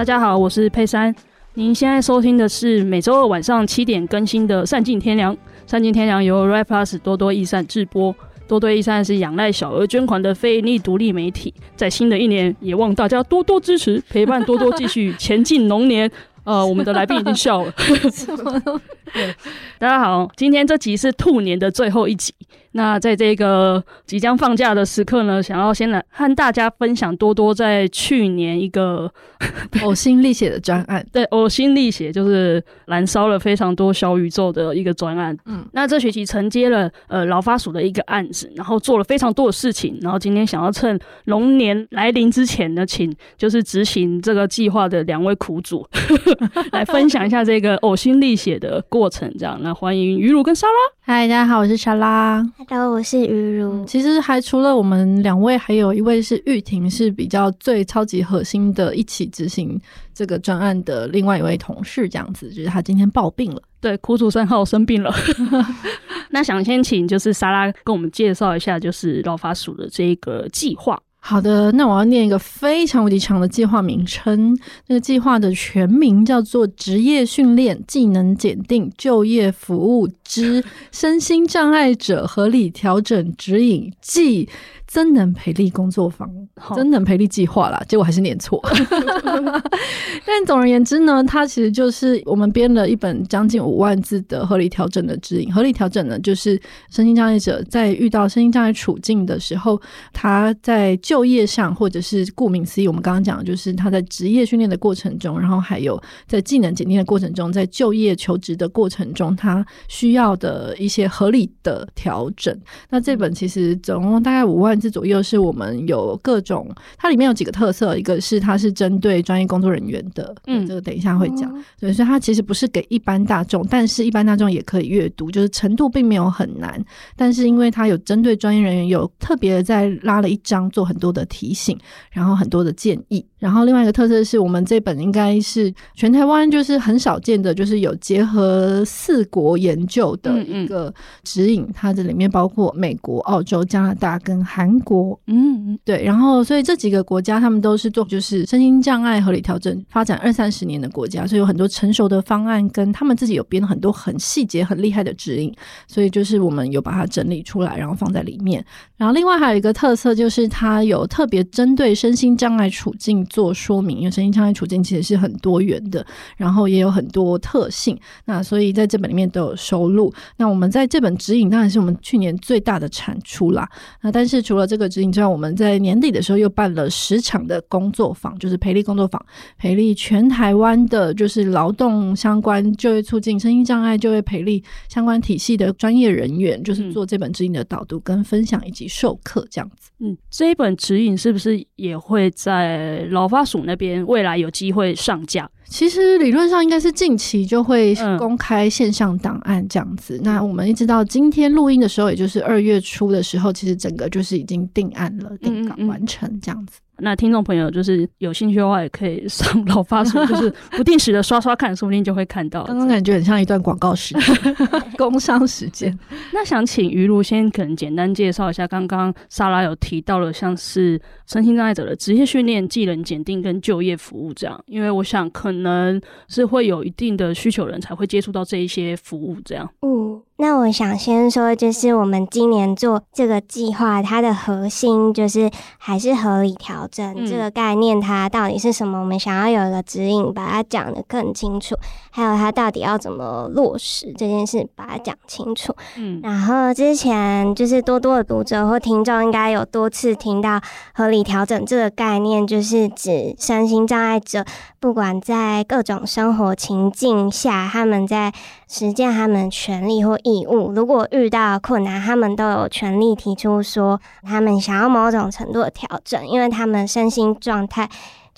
大家好，我是佩珊。您现在收听的是每周二晚上七点更新的《善尽天良》。《善尽天良》由 RapPlus 多多益善制播。多多益善是仰赖小额捐款的非营利独立媒体。在新的一年，也望大家多多支持，陪伴多多继续前进龙年。呃，我们的来宾已经笑了。对，大家好，今天这集是兔年的最后一集。那在这个即将放假的时刻呢，想要先来和大家分享多多在去年一个 呕心沥血的专案。对，呕心沥血就是燃烧了非常多小宇宙的一个专案。嗯，那这学期承接了呃劳发署的一个案子，然后做了非常多的事情。然后今天想要趁龙年来临之前呢，请就是执行这个计划的两位苦主 来分享一下这个呕心沥血的过程。这样，那欢迎鱼乳跟莎拉。嗨，大家好，我是莎拉。Hello，我是鱼乳。嗯，其实还除了我们两位，还有一位是玉婷，是比较最超级核心的，一起执行这个专案的另外一位同事，这样子，就是他今天抱病了。对，苦主三号生病了。那想先请就是莎拉跟我们介绍一下，就是劳发署的这个计划。好的，那我要念一个非常无敌长的计划名称。那个计划的全名叫做《职业训练、技能检定、就业服务之身心障碍者合理调整指引暨增能培力工作坊》，增能培力计划啦，结果还是念错。但总而言之呢，它其实就是我们编了一本将近五万字的合理调整的指引。合理调整呢，就是身心障碍者在遇到身心障碍处境的时候，他在就业上，或者是顾名思义，我们刚刚讲的就是他在职业训练的过程中，然后还有在技能检定的过程中，在就业求职的过程中，他需要的一些合理的调整。那这本其实总共大概五万。字左右是我们有各种，它里面有几个特色，一个是它是针对专业工作人员的，嗯，这个等一下会讲，所以它其实不是给一般大众，但是一般大众也可以阅读，就是程度并没有很难，但是因为它有针对专业人员，有特别的在拉了一张做很多的提醒，然后很多的建议，然后另外一个特色是我们这本应该是全台湾就是很少见的，就是有结合四国研究的一个指引，嗯嗯，它这里面包括美国、澳洲、加拿大跟韩。韩国，嗯，对，然后所以这几个国家他们都是做就是身心障碍合理调整发展二三十年的国家，所以有很多成熟的方案，跟他们自己有编很多很细节、很厉害的指引，所以就是我们有把它整理出来，然后放在里面。然后另外还有一个特色就是它有特别针对身心障碍处境做说明，因为身心障碍处境其实是很多元的，然后也有很多特性，那所以在这本里面都有收录。那我们在这本指引当然是我们去年最大的产出啦，那但是除了这个指引之外，我们在年底的时候又办了十场的工作坊，就是培力工作坊，培力全台湾的，就是劳动相关、就业促进、身心障碍就业培力相关体系的专业人员，就是做这本指引的导读跟分享以及授课这样子。嗯，这一本指引是不是也会在劳发署那边未来有机会上架？其实理论上应该是近期就会公开线上档案这样子。嗯、那我们一直到今天录音的时候，也就是二月初的时候，其实整个就是已经定案了，定稿完成这样子。那听众朋友就是有兴趣的话，也可以上老发署，就是 不定时的刷刷看，说不定就会看到。刚刚感觉很像一段广告时间，工商时间。那想请于露先可能简单介绍一下，刚刚莎拉有提到了像是身心障碍者的职业训练、技能检定跟就业服务这样，因为我想可能是会有一定的需求人才会接触到这一些服务这样。嗯。那我想先说，就是我们今年做这个计划，它的核心就是还是合理调整这个概念，它到底是什么？我们想要有一个指引，把它讲得更清楚，还有它到底要怎么落实这件事，把它讲清楚。嗯，然后之前就是多多的读者或听众应该有多次听到合理调整这个概念，就是指身心障碍者，不管在各种生活情境下，他们在实践他们权利或义务，如果遇到困难，他们都有权利提出说他们想要某种程度的调整，因为他们身心状态。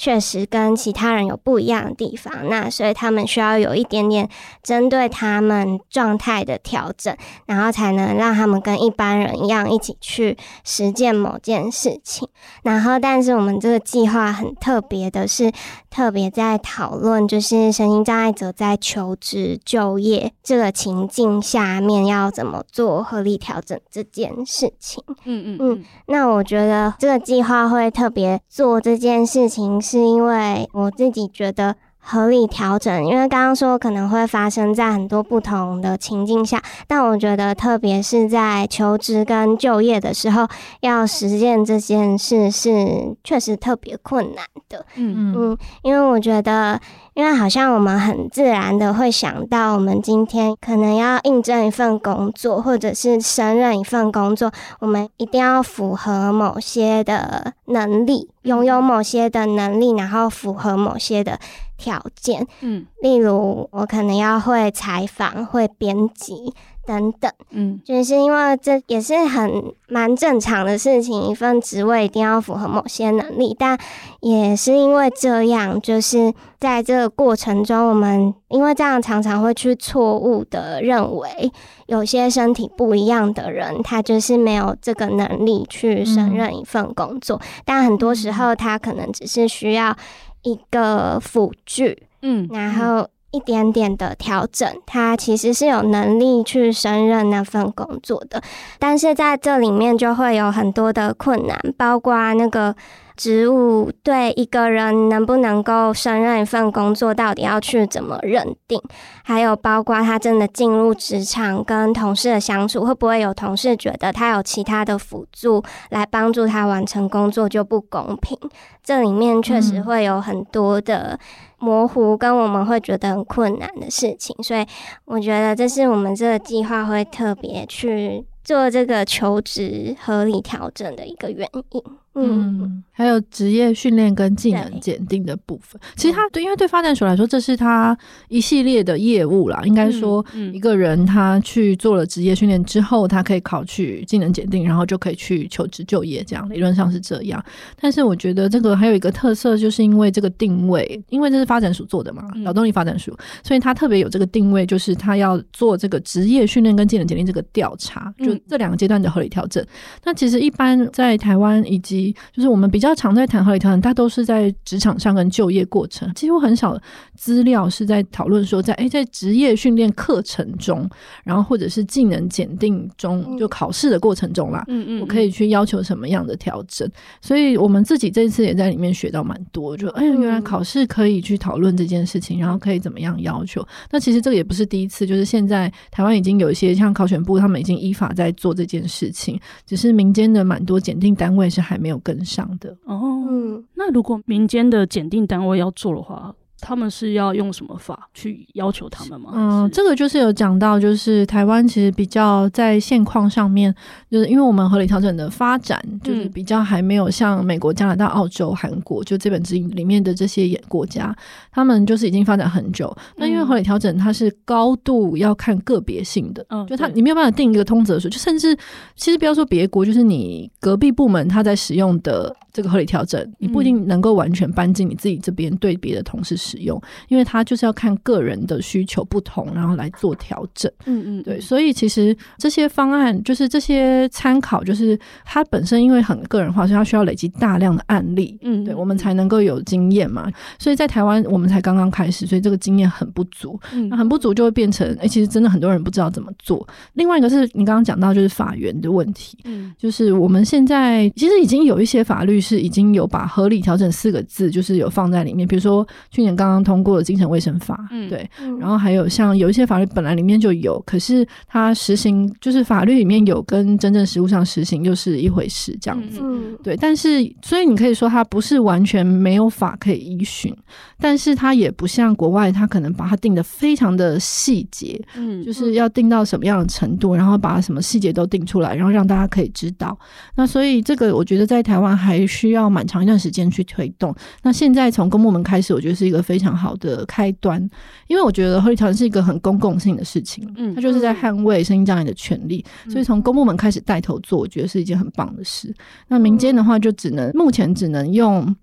确实跟其他人有不一样的地方，那所以他们需要有一点点针对他们状态的调整，然后才能让他们跟一般人一样一起去实践某件事情。然后，但是我们这个计划很特别的是，特别在讨论就是身心障碍者在求职就业这个情境下面要怎么做合理调整这件事情。嗯嗯嗯。那我觉得这个计划会特别做这件事情。是因为我自己觉得。合理调整，因为刚刚说可能会发生在很多不同的情境下，但我觉得特别是在求职跟就业的时候，要实践这件事是确实特别困难的。嗯嗯，因为我觉得。因为好像我们很自然的会想到，我们今天可能要应征一份工作，或者是胜任一份工作，我们一定要符合某些的能力，拥有某些的能力，然后符合某些的条件。嗯，例如我可能要会采访，会编辑。等等，嗯，就是因为这也是很蛮正常的事情，一份职位一定要符合某些能力，但也是因为这样，就是在这个过程中，我们因为这样常常会去错误的认为，有些身体不一样的人，他就是没有这个能力去胜任一份工作，嗯，但很多时候他可能只是需要一个辅具，嗯，然后。一点点的调整，他其实是有能力去胜任那份工作的，但是在这里面就会有很多的困难，包括那个职务对一个人能不能够胜任一份工作，到底要去怎么认定，还有包括他真的进入职场跟同事的相处，会不会有同事觉得他有其他的辅助来帮助他完成工作就不公平，这里面确实会有很多的。模糊跟我们会觉得很困难的事情，所以我觉得这是我们这个计划会特别去做这个求职合理调整的一个原因。嗯，还有职业训练跟技能检定的部分，其实他对，因为对发展署来说，这是他一系列的业务啦。应该说，一个人他去做了职业训练之后，他可以考取技能检定，然后就可以去求职就业，这样理论上是这样。但是我觉得这个还有一个特色，就是因为这个定位，因为这是发展署做的嘛，劳动力发展署，所以他特别有这个定位，就是他要做这个职业训练跟技能检定这个调查，就这两个阶段的合理调整。那其实一般在台湾以及就是我们比较常在谈合理调整，它都是在职场上跟就业过程，几乎很少资料是在讨论说在诶在职业训练课程中，然后或者是技能检定中，就考试的过程中啦，嗯嗯，我可以去要求什么样的调整。所以我们自己这次也在里面学到蛮多，就哎呀，原来考试可以去讨论这件事情，然后可以怎么样要求。那其实这个也不是第一次，就是现在台湾已经有一些像考选部，他们已经依法在做这件事情，只是民间的蛮多检定单位是还没有跟上的哦，嗯，那如果民间的检定单位要做的话。他们是要用什么法去要求他们吗？嗯，这个就是有讲到，就是台湾其实比较在现况上面，就是因为我们合理调整的发展，就是比较还没有像美国、加拿大、澳洲、韩国，就这本指引里面的这些国家，他们就是已经发展很久。那因为合理调整它是高度要看个别性的，嗯，就它你没有办法定一个通则数，就甚至其实不要说别国，就是你隔壁部门他在使用的这个合理调整，你不一定能够完全搬进你自己这边对别的同事使用，因为他就是要看个人的需求不同，然后来做调整。嗯嗯，对，所以其实这些方案就是这些参考，就是它本身因为很个人化，所以它需要累积大量的案例。嗯，对，我们才能够有经验嘛。所以在台湾我们才刚刚开始，所以这个经验很不足。嗯，那很不足就会变成，哎、欸，其实真的很多人不知道怎么做。另外一个是你刚刚讲到就是法源的问题。嗯，就是我们现在其实已经有一些法律是已经有把合理调整四个字就是有放在里面，比如说去年刚刚通过的精神卫生法，嗯，对，然后还有像有一些法律本来里面就有，可是它实行就是法律里面有跟真正实务上实行又是一回事，这样子，嗯，对。但是所以你可以说它不是完全没有法可以依循，但是它也不像国外，它可能把它定的非常的细节，嗯，就是要定到什么样的程度，然后把什么细节都定出来，然后让大家可以知道。那所以这个我觉得在台湾还需要蛮长一段时间去推动。那现在从公墓门开始，我觉得是一个非常好的开端，因为我觉得合理调整是一个很公共性的事情，嗯，它就是在捍卫声音障碍的权利，所以从公墓门开始带头做，我觉得是一件很棒的事。那民间的话，就只能目前只能用。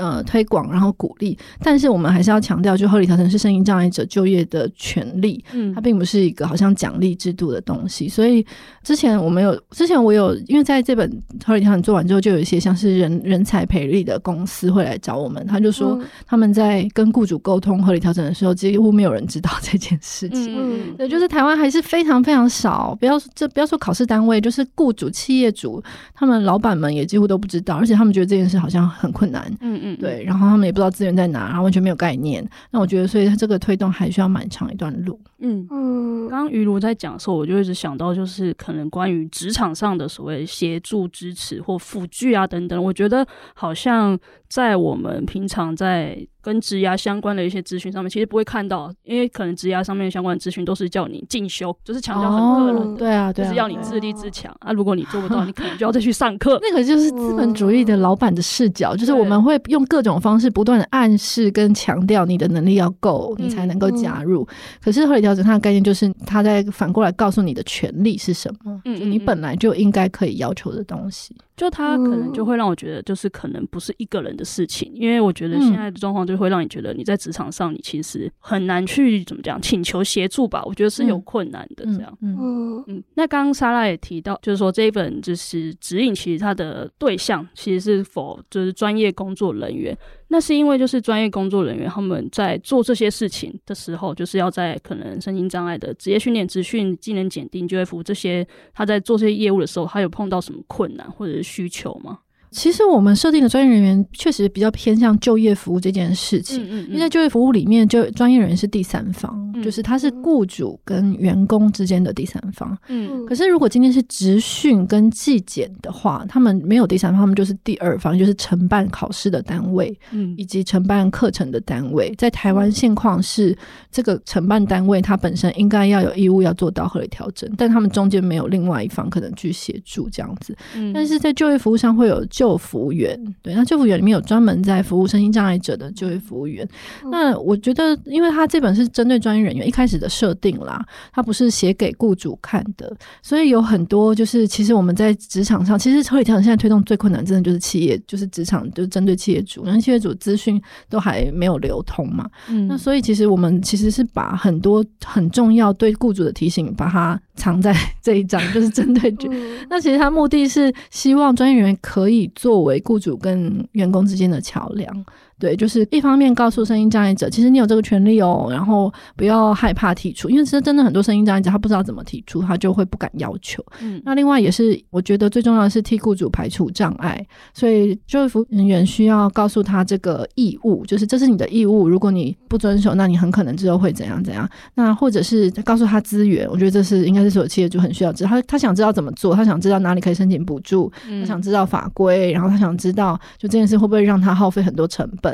呃，推广然后鼓励，但是我们还是要强调，就合理调整是声音障碍者就业的权利，嗯，它并不是一个好像奖励制度的东西。所以之前我们有，之前我有，因为在这本合理调整做完之后，就有一些像是人人才培力的公司会来找我们，他就说他们在跟雇主沟通合理调整的时候，几乎没有人知道这件事情。嗯，对，就是台湾还是非常非常少，不要这不要说考试单位，就是雇主、企业主，他们老板们也几乎都不知道，而且他们觉得这件事好像很困难。嗯嗯。嗯，对，然后他们也不知道资源在哪，然后完全没有概念。那我觉得，所以这个推动还需要蛮长一段路。嗯嗯，刚刚于如在讲的时候，我就一直想到，就是可能关于职场上的所谓协助、支持或辅具啊等等，我觉得好像在我们平常在。跟职涯相关的一些资讯上面，其实不会看到，因为可能职涯上面相关的资讯都是叫你进修，就是强调很个人的，对啊，对啊，就是要你自立自强啊。如果你做不到，你可能就要再去上课。那个就是资本主义的老板的视角，就是我们会用各种方式不断的暗示跟强调你的能力要够，你才能够加入。可是合理调整它的概念就是，他在反过来告诉你的权利是什么，就你本来就应该可以要求的东西。就他可能就会让我觉得，就是可能不是一个人的事情，因为我觉得现在的状况就会让你觉得你在职场上，你其实很难去怎么讲请求协助吧？我觉得是有困难的。这样，嗯嗯嗯。那刚刚莎拉也提到，就是说这一本就是指引，其实它的对象其实是否就是专业工作人员。那是因为就是专业工作人员他们在做这些事情的时候，就是要在可能身心障碍的职业训练、职训、技能检定、就业服务这些，他在做这些业务的时候，他有碰到什么困难或者是需求吗？其实我们设定的专业人员确实比较偏向就业服务这件事情，嗯嗯嗯，因为在就业服务里面，就专业人员是第三方，嗯、就是他是雇主跟员工之间的第三方。嗯，可是如果今天是职训跟纪检的话，他们没有第三方，他们就是第二方，就是承办考试的单位，嗯，以及承办课程的单位。在台湾现况是，这个承办单位它本身应该要有义务要做到合理调整，但他们中间没有另外一方可能去协助这样子。嗯，但是在就业服务上会有。就服员，对，那救服员里面有专门在服务身心障碍者的就业服务员。嗯、那我觉得，因为他这本是针对专业人员一开始的设定啦，他不是写给雇主看的，所以有很多就是，其实我们在职场上，其实合理调整现在推动最困难，真的就是企业，就是职场，就是针对企业主，因为企业主资讯都还没有流通嘛。嗯，那所以其实我们其实是把很多很重要对雇主的提醒，把它藏在 这一章，就是针对。嗯、那其实他目的是希望专业人员可以。作为雇主跟员工之间的桥梁。对，就是一方面告诉声音障碍者，其实你有这个权利哦，然后不要害怕提出，因为其实真的很多声音障碍者他不知道怎么提出，他就会不敢要求。嗯，那另外也是我觉得最重要的是替雇主排除障碍，所以就业服务人员需要告诉他这个义务，就是这是你的义务，如果你不遵守，那你很可能之后会怎样怎样。那或者是告诉他资源，我觉得这是应该是所有企业主很需要知道，他他想知道怎么做，他想知道哪里可以申请补助，他想知道法规，然后他想知道就这件事会不会让他耗费很多成本。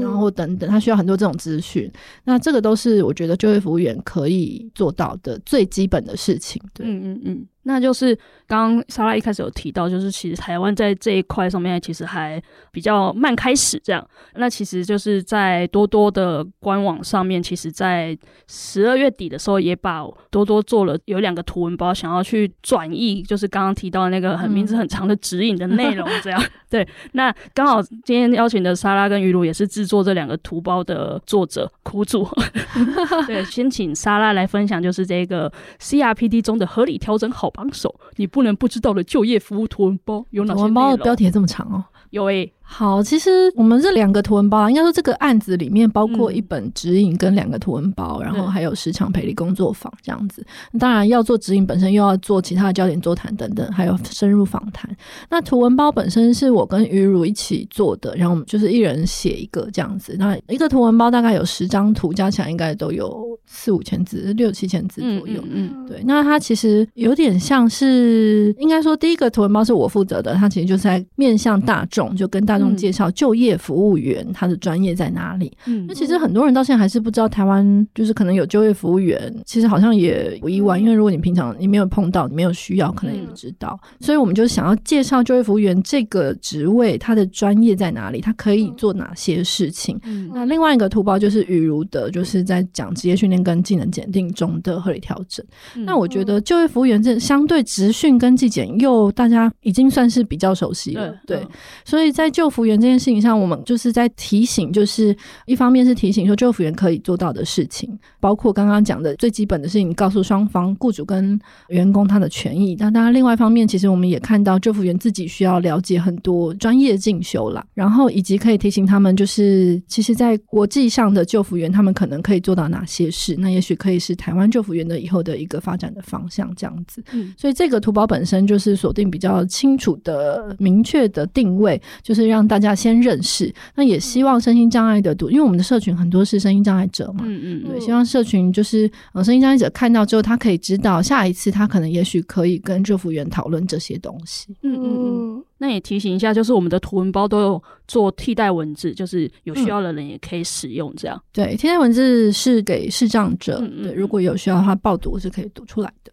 然后等等，他需要很多这种资讯，那这个都是我觉得就业服务员可以做到的最基本的事情。对，嗯嗯嗯。那就是刚刚莎拉一开始有提到，就是其实台湾在这一块上面其实还比较慢开始这样。那其实就是在多多的官网上面，其实在十二月底的时候也把多多做了有两个图文包，想要去转译，就是刚刚提到那个很名字很长的指引的内容这样。嗯、对，那刚好今天邀请的莎拉跟于露也是制作这两个图包的作者苦主。对，先请莎拉来分享，就是这个 CRPD 中的合理调整好帮手，你不能不知道的就业服务图文包有哪些？图文包的标题这么长哦，有诶、欸。好，其实我们这两个图文包，应该说这个案子里面包括一本指引跟两个图文包，嗯、然后还有十场培力工作坊这样子。当然要做指引本身，又要做其他的焦点座谈等等，还有深入访谈。那图文包本身是我跟于如一起做的，然后我们就是一人写一个这样子。那一个图文包大概有十张图，加起来应该都有四五千字，六七千字左右。嗯，嗯，嗯，对。那它其实有点像是，应该说第一个图文包是我负责的，它其实就是在面向大众，就跟大介绍就业服务员他的专业在哪里？嗯，那其实很多人到现在还是不知道台湾就是可能有就业服务员，其实好像也不意外，因为如果你平常你没有碰到，你没有需要，可能也不知道。所以我们就想要介绍就业服务员这个职位，他的专业在哪里，他可以做哪些事情。嗯，那另外一个图包就是雨如的，就是在讲职业训练跟技能检定中的合理调整。那我觉得就业服务员这相对职训跟技检又大家已经算是比较熟悉了，对，所以在就服员这件事情上，我们就是在提醒，就是一方面是提醒说救服员可以做到的事情，包括刚刚讲的最基本的事情，告诉双方雇主跟员工他的权益。那当然，另外一方面，其实我们也看到救服员自己需要了解很多专业进修啦，然后以及可以提醒他们，就是其实，在国际上的救服员他们可能可以做到哪些事，那也许可以是台湾救服员的以后的一个发展的方向，这样子。嗯，所以这个图包本身就是锁定比较清楚的、明确的定位，就是让让大家先认识。那也希望身心障碍的读，因为我们的社群很多是身心障碍者嘛，嗯嗯，对，希望社群就是呃身心障碍者看到之后，他可以知道下一次他可能也许可以跟就服员讨论这些东西。嗯嗯嗯。那也提醒一下，就是我们的图文包都有做替代文字，就是有需要的人也可以使用这样。嗯、对，替代文字是给视障者，嗯嗯对，如果有需要的话，报读是可以读出来的。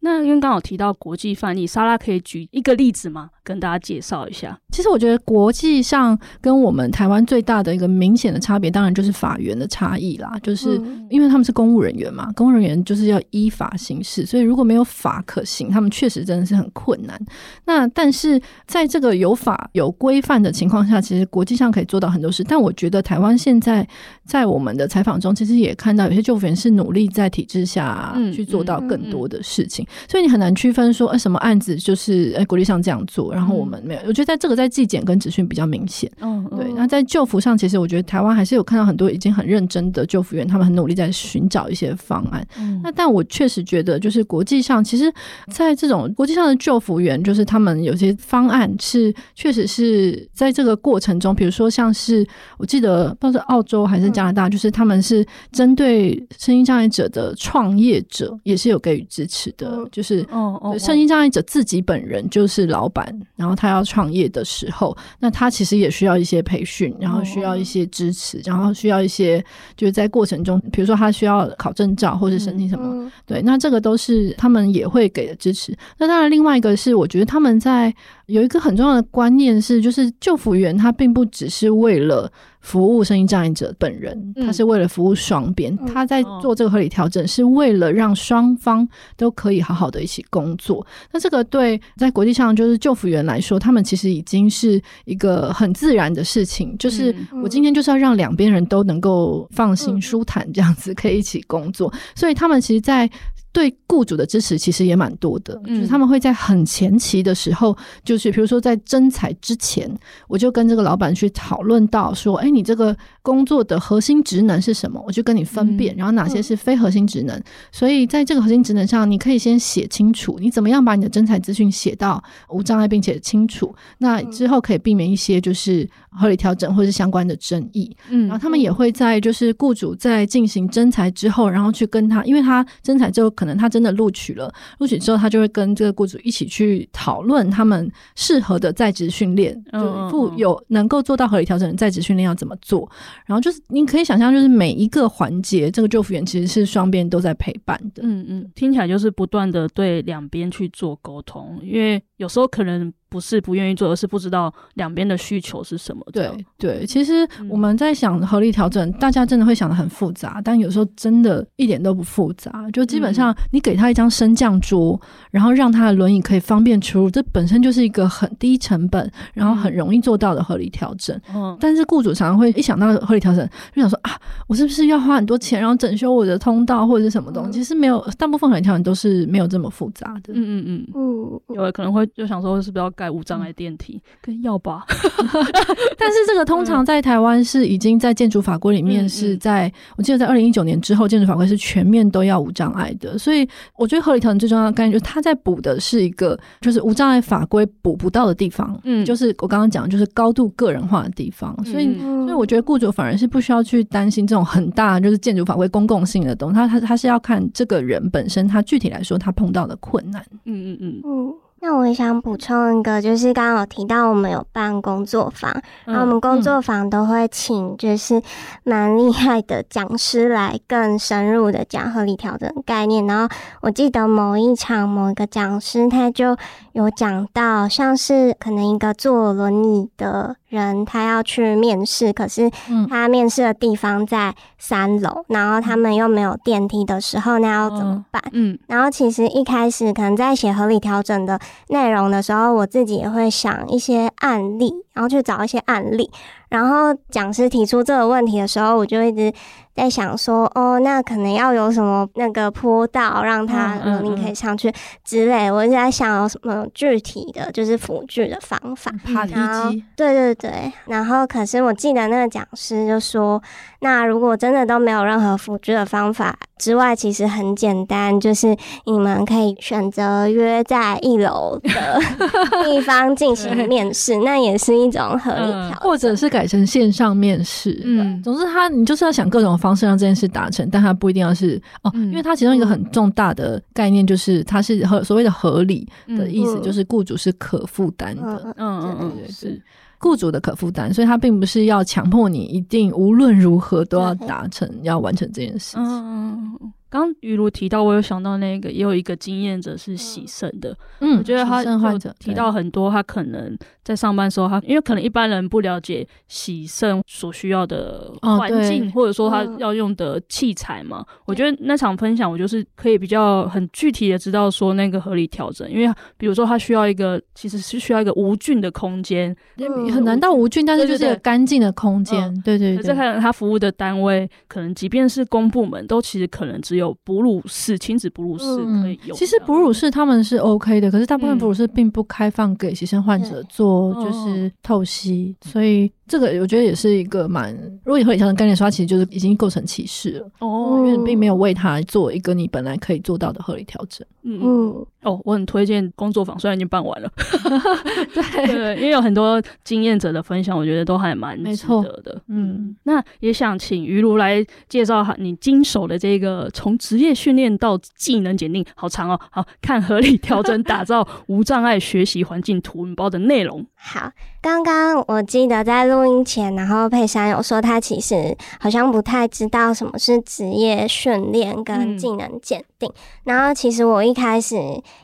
对。那因为刚好提到国际范例，莎拉可以举一个例子吗？跟大家介绍一下。其实我觉得国际上跟我们台湾最大的一个明显的差别，当然就是法源的差异啦。就是因为他们是公务人员嘛，公务人员就是要依法行事，所以如果没有法可行，他们确实真的是很困难。那但是在这个有法有规范的情况下，其实国际上可以做到很多事。但我觉得台湾现在在我们的采访中，其实也看到有些就服员是努力在体制下去做到更多的事情。所以你很难区分说，哎，什么案子就是哎国际上这样做，然后我们没有。我觉得在这个在纪检跟职训比较明显。嗯，对。那在救服上，其实我觉得台湾还是有看到很多已经很认真的救服员，他们很努力在寻找一些方案。嗯，那但我确实觉得，就是国际上，其实在这种国际上的救服员，就是他们有些方案是确实是在这个过程中，比如说像是我记得不知道是澳洲还是加拿大，就是他们是针对身心障碍者的创业者，也是有给予支持的。就是，哦哦，身心障碍者自己本人就是老板，然后他要创业的时候，那他其实也需要一些培训，然后需要一些支持，然后需要一些就是在过程中，比如说他需要考证照或者申请什么，对，那这个都是他们也会给的支持。那当然，另外一个是我觉得他们在有一个很重要的观念是，就是救服员他并不只是为了。服务身心障碍者本人，他是为了服务双边，嗯，他在做这个合理调整，是为了让双方都可以好好的一起工作。那这个对在国际上就是救服员来说，他们其实已经是一个很自然的事情，就是我今天就是要让两边人都能够放心、舒坦，这样子可以一起工作。所以他们其实，在对雇主的支持其实也蛮多的，就是他们会在很前期的时候，就是比如说在征才之前，我就跟这个老板去讨论到说，哎，你这个工作的核心职能是什么？我就跟你分辨，然后哪些是非核心职能。所以在这个核心职能上，你可以先写清楚，你怎么样把你的征才资讯写到无障碍并且清楚，那之后可以避免一些就是合理调整或是相关的争议。嗯，然后他们也会在就是雇主在进行征才之后，然后去跟他，因为他征才之后可能。他真的录取了，录取之后他就会跟这个雇主一起去讨论他们适合的在职训练，就不有能够做到合理调整的在职训练要怎么做。然后就是你可以想象，就是每一个环节，这个救护员其实是双边都在陪伴的。嗯嗯，听起来就是不断的对两边去做沟通，因为有时候可能。不是不愿意做，而是不知道两边的需求是什么。对对，其实我们在想合理调整，嗯，大家真的会想的很复杂，但有时候真的一点都不复杂。就基本上，你给他一张升降桌，嗯，然后让他的轮椅可以方便出入，这本身就是一个很低成本，然后很容易做到的合理调整。嗯，但是雇主常常会一想到合理调整，就想说啊，我是不是要花很多钱，然后整修我的通道或者是什么东西？其实没有，大部分合理调整都是没有这么复杂的。嗯嗯嗯嗯，有的可能会就想说，是不是要盖无障碍电梯？跟要吧，但是这个通常在台湾是已经在建筑法规里面是在，我记得在二零一九年之后，建筑法规是全面都要无障碍的。所以我觉得合理调整最重要的概念就是，它在补的是一个就是无障碍法规补不到的地方。嗯，就是我刚刚讲，就是高度个人化的地方。所以，所以我觉得雇主反而是不需要去担心这种很大就是建筑法规公共性的东西。他他他是要看这个人本身，他具体来说他碰到的困难。嗯嗯嗯嗯。那我也想补充一个，就是刚刚有提到我们有办工作坊，然后我们工作坊都会请就是蛮厉害的讲师来更深入的讲合理调整概念。然后我记得某一场某一个讲师他就有讲到，像是可能一个坐轮椅的人他要去面试，可是他面试的地方在三楼，然后他们又没有电梯的时候，那要怎么办？嗯，然后其实一开始可能在写合理调整的内容的时候，我自己也会想一些案例，然后去找一些案例，然后讲师提出这个问题的时候，我就一直在想说，哦，那可能要有什么那个坡道让他呃你可以上去之类。我一直在想有什么具体的就是辅具的方法。爬梯机。对对对。然后可是我记得那个讲师就说，那如果真的都没有任何辅具的方法之外，其实很简单，就是你们可以选择约在一楼的 地方进行面试，那也是一种合理条件，或者是改成线上面试。嗯，总之他你就是要想各种方式让这件事达成，但他不一定要是哦，因为他其中一个很重大的概念就是它是合所谓的合理的意思，就是雇主是可负担的。嗯嗯嗯，对，是雇主的可负担，所以他并不是要强迫你一定无论如何都要达成要完成这件事情。嗯嗯。刚于如提到，我有想到那个，也有一个经验者是洗肾的。嗯，我觉得他提到很多，他可能在上班时候，他因为可能一般人不了解洗肾所需要的环境，或者说他要用的器材嘛。我觉得那场分享，我就是可以比较很具体的知道说那个合理调整，因为比如说他需要一个，其实是需要一个无菌的空间，很难到无菌，但是就是一个干净的空间。对对对，这可能他服务的单位，可能即便是公部门，都其实可能只有哺乳室、亲子哺乳室可以用。其实哺乳室他们是 OK 的，可是大部分哺乳室并不开放给牺牲患者做，就是透析，所以。这个我觉得也是一个蛮，如果以合理调整概念说，它其实就是已经构成歧视了。哦，因为你并没有为他做一个你本来可以做到的合理调整。嗯嗯。哦，我很推荐工作坊，虽然已经办完了，对。对，因为有很多经验者的分享，我觉得都还蛮值得的。嗯，那也想请于如来介绍下你经手的这个从职业训练到技能检定，好长哦，好看合理调整打造无障碍学习环境图文包的内容。好，刚刚我记得在录音前，然后佩珊有说他其实好像不太知道什么是职业训练跟技能鉴定，嗯、然后其实我一开始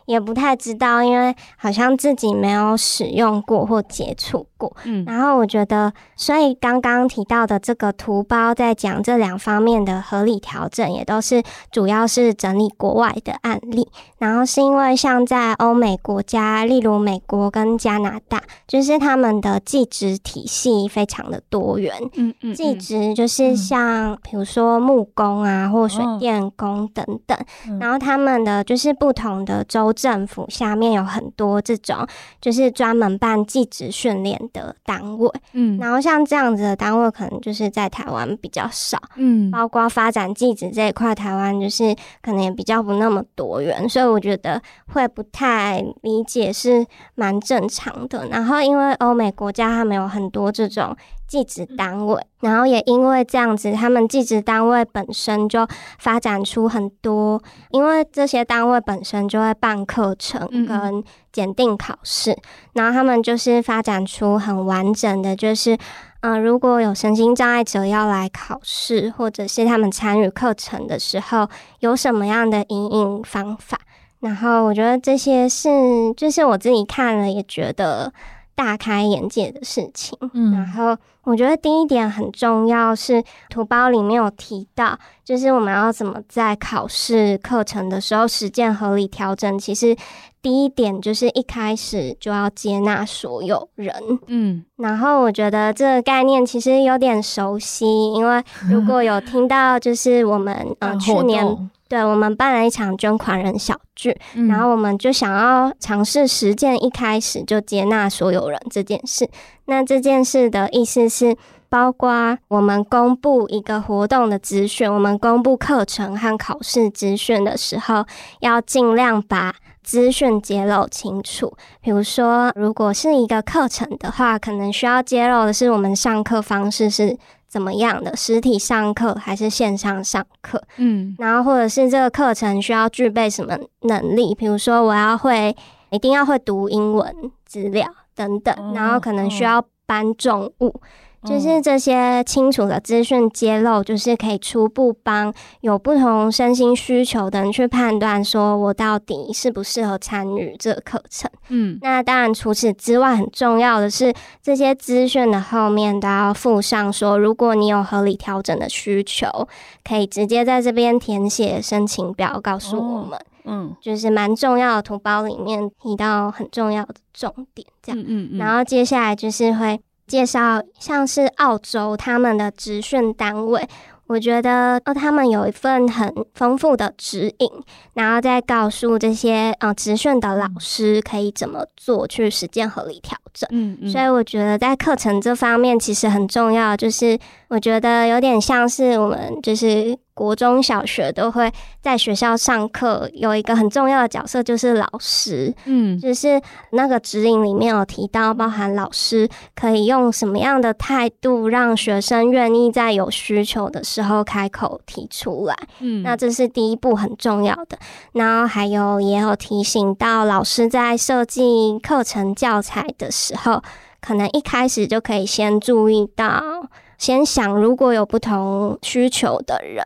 也不太知道，因为好像自己没有使用过或接触过。嗯，然后我觉得，所以刚刚提到的这个图包在讲这两方面的合理调整，也都是主要是整理国外的案例。然后是因为像在欧美国家，例如美国跟加拿大，就是他们的技职体系非常的多元。嗯嗯，技职就是像比如说木工啊，或水电工等等。然后他们的就是不同的州政府下面有很多这种，就是专门办技职训练的单位，嗯，然后像这样子的单位，可能就是在台湾比较少，嗯，包括发展技职这一块，台湾就是可能也比较不那么多元，所以我觉得会不太理解是蛮正常的。然后因为欧美国家他们有很多这种。技职单位，然后也因为这样子，他们技职单位本身就发展出很多，因为这些单位本身就会办课程跟检定考试，然后他们就是发展出很完整的，就是嗯、呃，如果有身心障碍者要来考试，或者是他们参与课程的时候，有什么样的因应方法，然后我觉得这些是，就是我自己看了也觉得。大开眼界的事情，嗯，然后我觉得第一点很重要，是图包里面有提到，就是我们要怎么在考试课程的时候实践合理调整。其实第一点就是一开始就要接纳所有人，嗯，然后我觉得这个概念其实有点熟悉，因为如果有听到，就是我们嗯、呃、去年。对，我们办了一场捐款人小聚，嗯、然后我们就想要尝试实践一开始就接纳所有人这件事。那这件事的意思是，包括我们公布一个活动的资讯，我们公布课程和考试资讯的时候，要尽量把资讯揭露清楚。比如说，如果是一个课程的话，可能需要揭露的是我们上课方式是。怎么样的实体上课还是线上上课？嗯，然后或者是这个课程需要具备什么能力？比如说我要会，一定要会读英文资料等等，哦、然后可能需要搬重物。就是这些清楚的资讯揭露，就是可以初步帮有不同身心需求的人去判断，说我到底适不适合参与这个课程。嗯，那当然除此之外，很重要的是这些资讯的后面都要附上说，如果你有合理调整的需求，可以直接在这边填写申请表，告诉我们。哦、嗯，就是蛮重要的图包里面提到很重要的重点，这样。嗯嗯嗯。然后接下来就是会。介绍像是澳洲他们的职训单位。我觉得哦，他们有一份很丰富的指引，然后再告诉这些呃职训的老师可以怎么做去实践合理调整。嗯嗯。所以我觉得在课程这方面其实很重要，就是我觉得有点像是我们就是。国中小学都会在学校上课，有一个很重要的角色就是老师，嗯，就是那个指引里面有提到，包含老师可以用什么样的态度让学生愿意在有需求的时候开口提出来，嗯，那这是第一步很重要的。然后还有也有提醒到老师在设计课程教材的时候，可能一开始就可以先注意到。先想，如果有不同需求的人，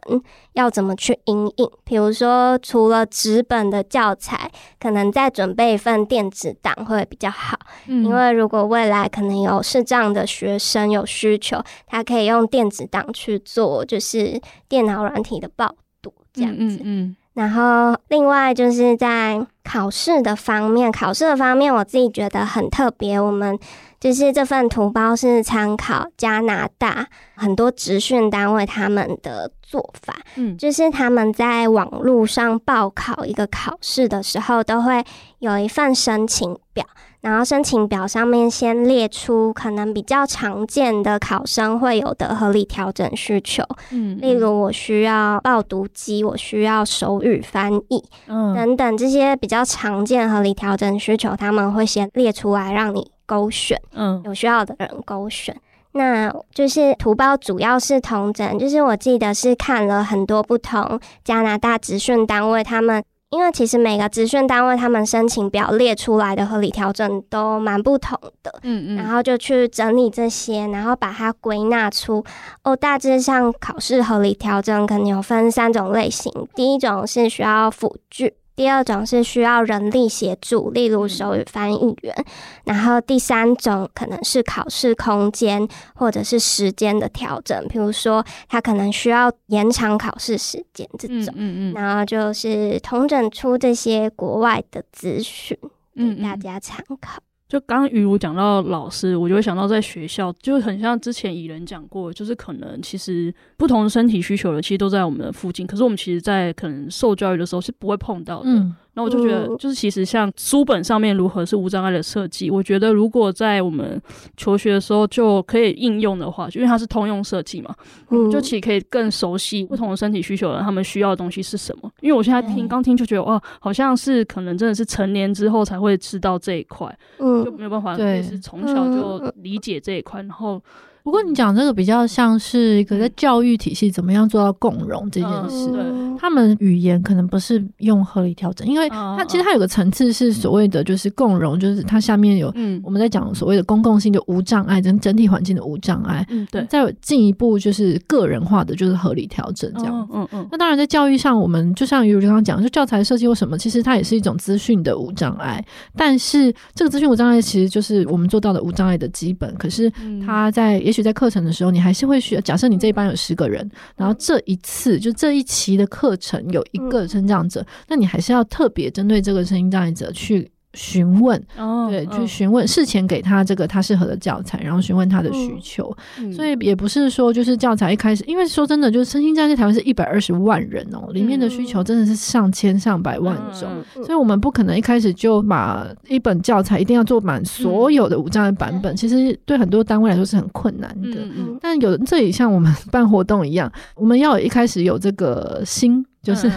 要怎么去应应？比如说，除了纸本的教材，可能再准备一份电子档会比较好。嗯，因为如果未来可能有视障的学生有需求，他可以用电子档去做，就是电脑软体的报读这样子。嗯，嗯，嗯。然后，另外就是在考试的方面，考试的方面，我自己觉得很特别。我们。就是这份图包是参考加拿大很多职训单位他们的做法，嗯，就是他们在网络上报考一个考试的时候，都会有一份申请表，然后申请表上面先列出可能比较常见的考生会有的合理调整需求，嗯，例如我需要报读机，我需要手语翻译，嗯，等等这些比较常见合理调整需求，他们会先列出来让你。勾选，嗯，有需要的人勾选，那就是图包主要是同整，就是我记得是看了很多不同加拿大职训单位，他们因为其实每个职训单位他们申请表列出来的合理调整都蛮不同的，嗯嗯，然后就去整理这些，然后把它归纳出哦，大致上考试合理调整可能有分三种类型，第一种是需要辅具。第二种是需要人力协助，例如手语翻译员，嗯，然后第三种可能是考试空间或者是时间的调整，比如说他可能需要延长考试时间这种，嗯嗯，嗯，然后就是统整出这些国外的资讯，给大家参考。就刚刚于如讲到老师，我就会想到在学校，就很像之前蚁人讲过，就是可能其实不同的身体需求的，其实都在我们的附近，可是我们其实，在可能受教育的时候是不会碰到的。那我就觉得，就是其实像书本上面如何是无障碍的设计，我觉得如果在我们求学的时候就可以应用的话，就因为它是通用设计嘛，就其实可以更熟悉不同的身体需求的人他们需要的东西是什么。因为我现在听刚听就觉得哇，好像是可能真的是成年之后才会知道这一块，就没有办法，对，是从小就理解这一块，然后。不过你讲这个比较像是一个在教育体系怎么样做到共融这件事，嗯、他们语言可能不是用合理调整，因为它其实它有个层次是所谓的就是共融，就是它下面有我们在讲所谓的公共性的无障碍，整整体环境的无障碍，嗯，对，再进一步就是个人化的就是合理调整这样，嗯嗯，嗯。那当然在教育上，我们就像于如刚刚讲，就教材设计或什么，其实它也是一种资讯的无障碍，但是这个资讯无障碍其实就是我们做到的无障碍的基本，可是它在也许。在课程的时候，你还是会需要。假设你这一班有十个人，然后这一次就这一期的课程有一个成长者，那你还是要特别针对这个声音障碍者去。询问，哦，对，去询问事前给他这个他适合的教材，然后询问他的需求，嗯，所以也不是说就是教材一开始，因为说真的，就是身心障碍在台湾是一百二十万人哦，里面的需求真的是上千上百万种，所以我们不可能一开始就把一本教材一定要做满所有的无障碍版本，其实对很多单位来说是很困难的。但有这里像我们办活动一样，我们要一开始有这个心。就是一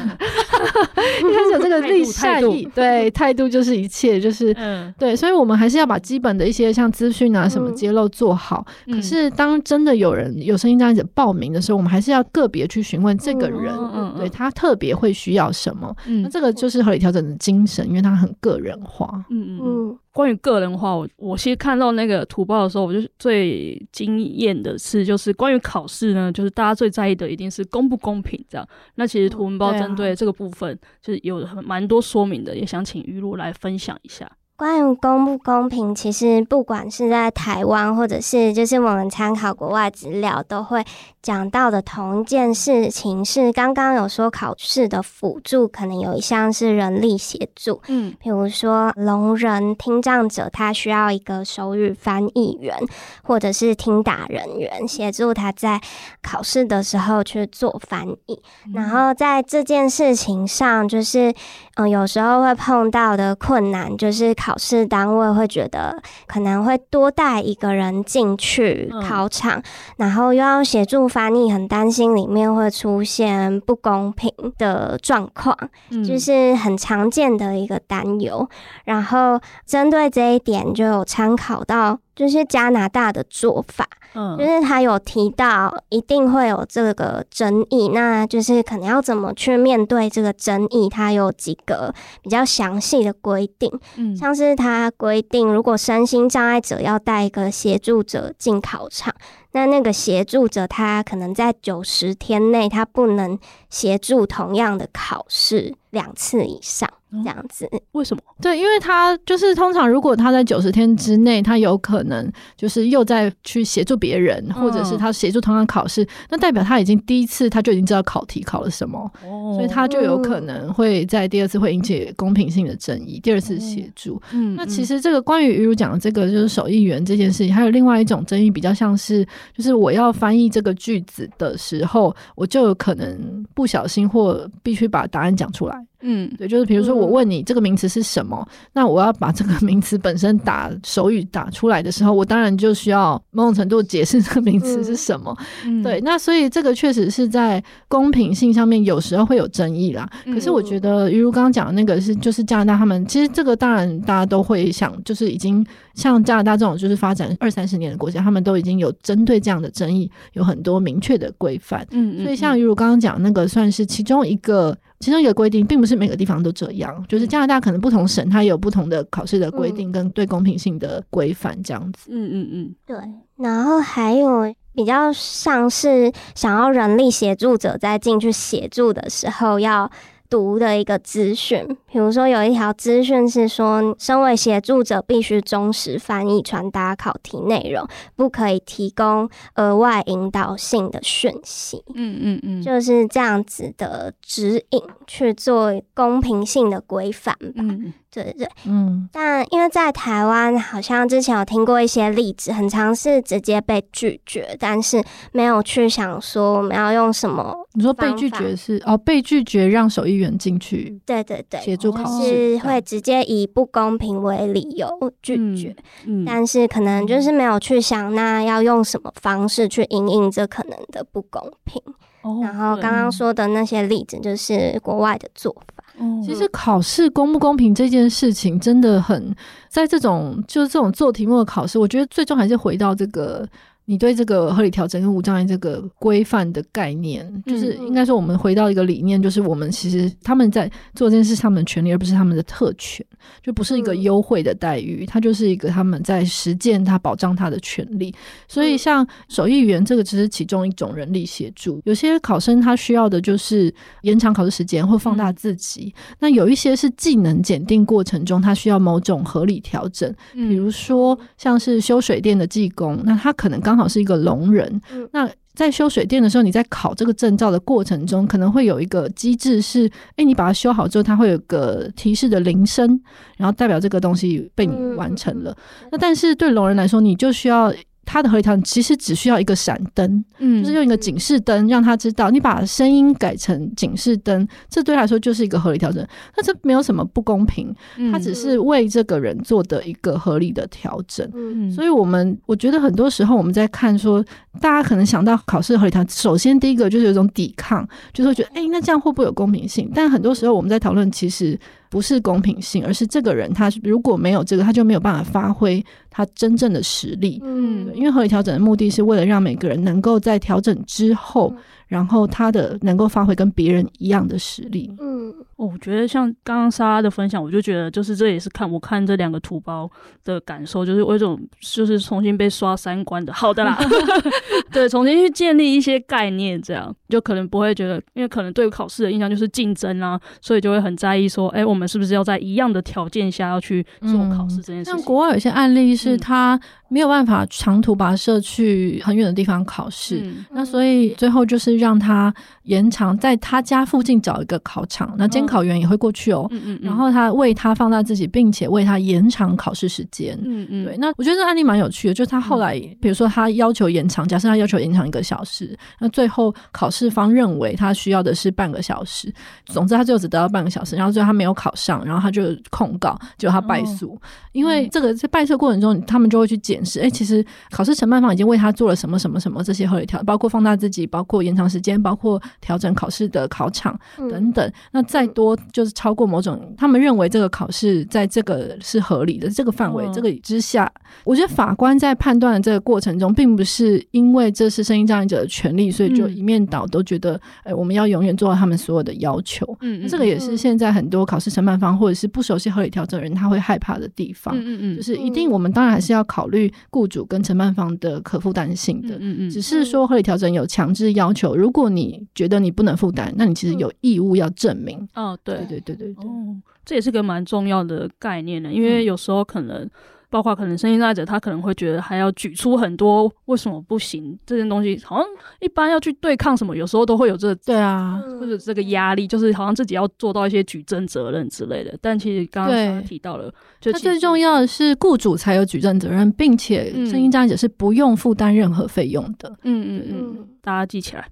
开始有这个立善意，对，态度就是一切，就是、嗯、对，所以我们还是要把基本的一些像资讯啊什么揭露做好。嗯、可是当真的有人有声音这样子报名的时候，我们还是要个别去询问这个人，对他特别会需要什么。嗯、那这个就是合理调整的精神，因为它很个人化。嗯嗯嗯。关于个人化，我我其实看到那个图报的时候，我就最惊艳的是，就是关于考试呢，就是大家最在意的一定是公不公平这样。那其实图文报针对这个部分，就是有蛮多说明的，也想请于露来分享一下。关于公不公平，其实不管是在台湾，或者是就是我们参考国外资料，都会讲到的同一件事情是，刚刚有说考试的辅助可能有一项是人力协助，嗯，比如说聋人听障者，他需要一个手语翻译员，或者是听打人员协助他在考试的时候去做翻译。然后在这件事情上，就是嗯，有时候会碰到的困难就是考。考试单位会觉得可能会多带一个人进去考场，嗯、然后又要协助翻译，很担心里面会出现不公平的状况，嗯、就是很常见的一个担忧。然后针对这一点，就有参考到就是加拿大的做法。嗯，就是他有提到一定会有这个争议，那就是可能要怎么去面对这个争议，他有几个比较详细的规定，嗯，像是他规定如果身心障碍者要带一个协助者进考场。那那个协助者，他可能在九十天内，他不能协助同样的考试两次以上，这样子。为什么？对，因为他就是通常，如果他在九十天之内，他有可能就是又再去协助别人，嗯、或者是他协助同样考试，那代表他已经第一次他就已经知道考题考了什么，哦、所以他就有可能会在第二次会引起公平性的争议。第二次协助，嗯，那其实这个关于于如讲的这个就是手译员这件事情，还有另外一种争议，比较像是。就是我要翻译这个句子的时候，我就有可能不小心或必须把答案讲出来。Bye. 嗯，对，就是比如说我问你这个名词是什么，嗯、那我要把这个名词本身打手语打出来的时候，我当然就需要某种程度解释这个名词是什么。嗯、对，那所以这个确实是在公平性上面有时候会有争议啦。嗯、可是我觉得，于如刚刚讲的那个是，就是加拿大他们其实这个当然大家都会想，就是已经像加拿大这种就是发展二三十年的国家，他们都已经有针对这样的争议有很多明确的规范。嗯，嗯，嗯，所以像于如刚刚讲那个算是其中一个。其中一个规定，并不是每个地方都这样，就是加拿大可能不同省它有不同的考试的规定跟对公平性的规范这样子。嗯嗯嗯，对。然后还有比较像是想要人力协助者在进去协助的时候要读的一个资讯，比如说有一条资讯是说，身为协助者必须忠实翻译传达考题内容，不可以提供额外引导性的讯息。嗯嗯嗯，就是这样子的指引去做公平性的规范吧。嗯对对对，嗯，但因为在台湾，好像之前有听过一些例子，很常是直接被拒绝，但是没有去想说我们要用什么。你说被拒绝是哦，被拒绝让手译员进去，对对对，协助考试是会直接以不公平为理由拒绝，嗯，嗯，但是可能就是没有去想那要用什么方式去应应这可能的不公平。哦，然后刚刚说的那些例子就是国外的做法。其实考试公不公平这件事情真的很，在这种就是这种做题目的考试，我觉得最终还是回到这个。你对这个合理调整跟无障碍这个规范的概念，就是应该说，我们回到一个理念，就是我们其实他们在做这件事，是他们的权利，而不是他们的特权，就不是一个优惠的待遇，它就是一个他们在实践他保障他的权利。所以，像手艺员这个只是其中一种人力协助，有些考生他需要的就是延长考试时间或放大自己。那有一些是技能检定过程中，他需要某种合理调整，比如说像是修水电的技工，那他可能刚好。是一个聋人，那在修水电的时候，你在考这个证照的过程中，可能会有一个机制是，哎，你把它修好之后，它会有个提示的铃声，然后代表这个东西被你完成了。那但是对聋人来说，你就需要。它的合理调整其实只需要一个闪灯，嗯，就是用一个警示灯让他知道，你把声音改成警示灯，这对他来说就是一个合理调整。那这没有什么不公平，他只是为这个人做的一个合理的调整。嗯，所以我们我觉得很多时候我们在看说，大家可能想到考试合理调整，首先第一个就是有一种抵抗，就是会觉得，哎，那这样会不会有公平性？但很多时候我们在讨论，其实。不是公平性，而是这个人他如果没有这个，他就没有办法发挥他真正的实力。嗯，因为合理调整的目的是为了让每个人能够在调整之后，然后他的能够发挥跟别人一样的实力。嗯。嗯，我觉得像刚刚莎拉的分享，我就觉得就是这也是看我看这两个土包的感受，就是有一种就是重新被刷三观的，好的啦，对，重新去建立一些概念，这样就可能不会觉得，因为可能对考试的印象就是竞争啊，所以就会很在意说，哎、欸，我们是不是要在一样的条件下要去做考试这件事情。像国外有些案例是他没有办法长途跋涉去很远的地方考试，嗯、那所以最后就是让他延长在他家附近找一个考场，那监考员也会过去哦，嗯嗯，然后他为他放大自己，并且为他延长考试时间，嗯嗯，对。那我觉得这个案例蛮有趣的，就是他后来，比如说他要求延长，假设他要求延长一个小时，那最后考试方认为他需要的是半个小时，总之他最后只得到半个小时，然后最后他没有考上，然后他就控告，结果他败诉，因为这个在败诉过程中，他们就会去检视，哎，其实考试承办方已经为他做了什么什么什么这些合理条，包括放大自己，包括延长时间，包括调整考试的考场等等。那再多就是超过某种，他们认为这个考试在这个是合理的这个范围这个之下，我觉得法官在判断的这个过程中，并不是因为这是声音障碍者的权利，所以就一面倒都觉得，哎，我们要永远做到他们所有的要求。嗯，这个也是现在很多考试承办方或者是不熟悉合理调整的人他会害怕的地方。嗯嗯，就是一定我们当然还是要考虑雇主跟承办方的可负担性的。嗯嗯，只是说合理调整有强制要求，如果你觉得你不能负担，那你其实有义务要证明。哦，对对对对对，哦，这也是个蛮重要的概念的，因为有时候可能。包括可能声音障碍者，他可能会觉得还要举出很多为什么不行这件东西，好像一般要去对抗什么，有时候都会有这个对啊，或者这个压力，就是好像自己要做到一些举证责任之类的。但其实刚刚提到了，就他最重要的是雇主才有举证责任，并且声音障碍者是不用负担任何费用的。嗯嗯嗯，大家记起来。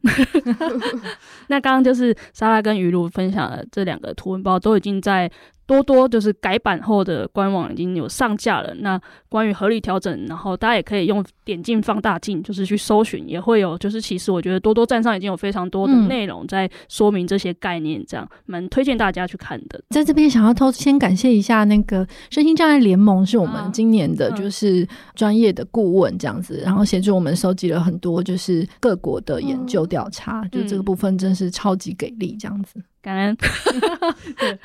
那刚刚就是莎拉跟鱼露分享的这两个图文包，都已经在。多多就是改版后的官网已经有上架了。那关于合理调整，然后大家也可以用点进放大镜，就是去搜寻，也会有。就是其实我觉得多多站上已经有非常多的内容在说明这些概念，这样蛮推荐大家去看的。在这边想要偷先感谢一下那个身心障碍联盟，是我们今年的就是专业的顾问这样子，然后协助我们收集了很多就是各国的研究调查，就这个部分真是超级给力这样子。感恩。对，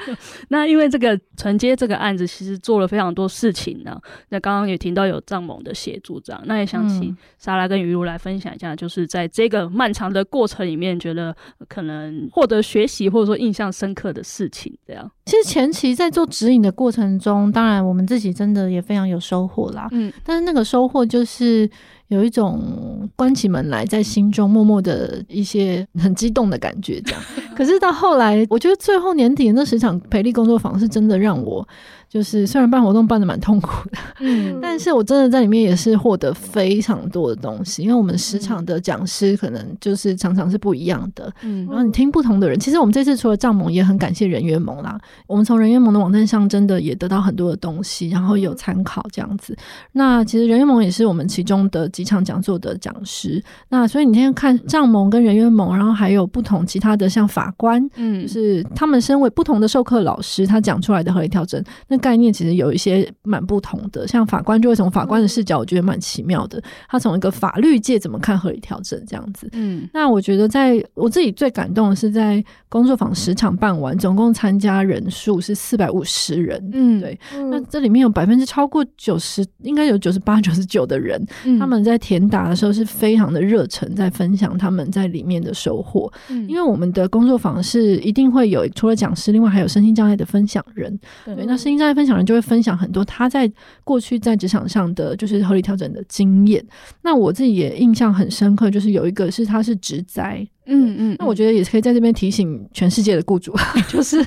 那因为这个承接这个案子，其实做了非常多事情呢。那刚刚也听到有藏盟的协助，这样，那也想请莎拉跟鱼露来分享一下，就是在这个漫长的过程里面，觉得可能获得学习或者说印象深刻的事情，这样。其实前期在做指引的过程中，当然我们自己真的也非常有收获啦。嗯，但是那个收获就是。有一种关起门来，在心中默默的一些很激动的感觉，这样。可是到后来，我觉得最后年底那十场培力工作坊是真的让我。就是虽然办活动办的蛮痛苦的，嗯，但是我真的在里面也是获得非常多的东西，因为我们时场的讲师可能就是常常是不一样的，嗯，然后你听不同的人，其实我们这次除了藏盟，也很感谢人约盟啦，我们从人约盟的网站上真的也得到很多的东西，然后有参考这样子。那其实人约盟也是我们其中的几场讲座的讲师，那所以你今天看藏盟跟人约盟，然后还有不同其他的像法官，嗯，就是他们身为不同的授课老师，他讲出来的合理调整那。概念其实有一些蛮不同的，像法官就会从法官的视角，我觉得蛮奇妙的。他从一个法律界怎么看合理调整这样子。嗯，那我觉得在我自己最感动的是在工作坊十场办完，总共参加人数是四百五十人。嗯，对。那这里面有百分之超过九十，应该有九十八、九十九的人，他们在填答的时候是非常的热忱，在分享他们在里面的收获。嗯，因为我们的工作坊是一定会有除了讲师，另外还有身心障碍的分享人。对，那身心障碍。分享人就会分享很多他在过去在职场上的就是合理调整的经验。那我自己也印象很深刻，就是有一个是他是职灾，嗯嗯。那我觉得也是可以在这边提醒全世界的雇主，就是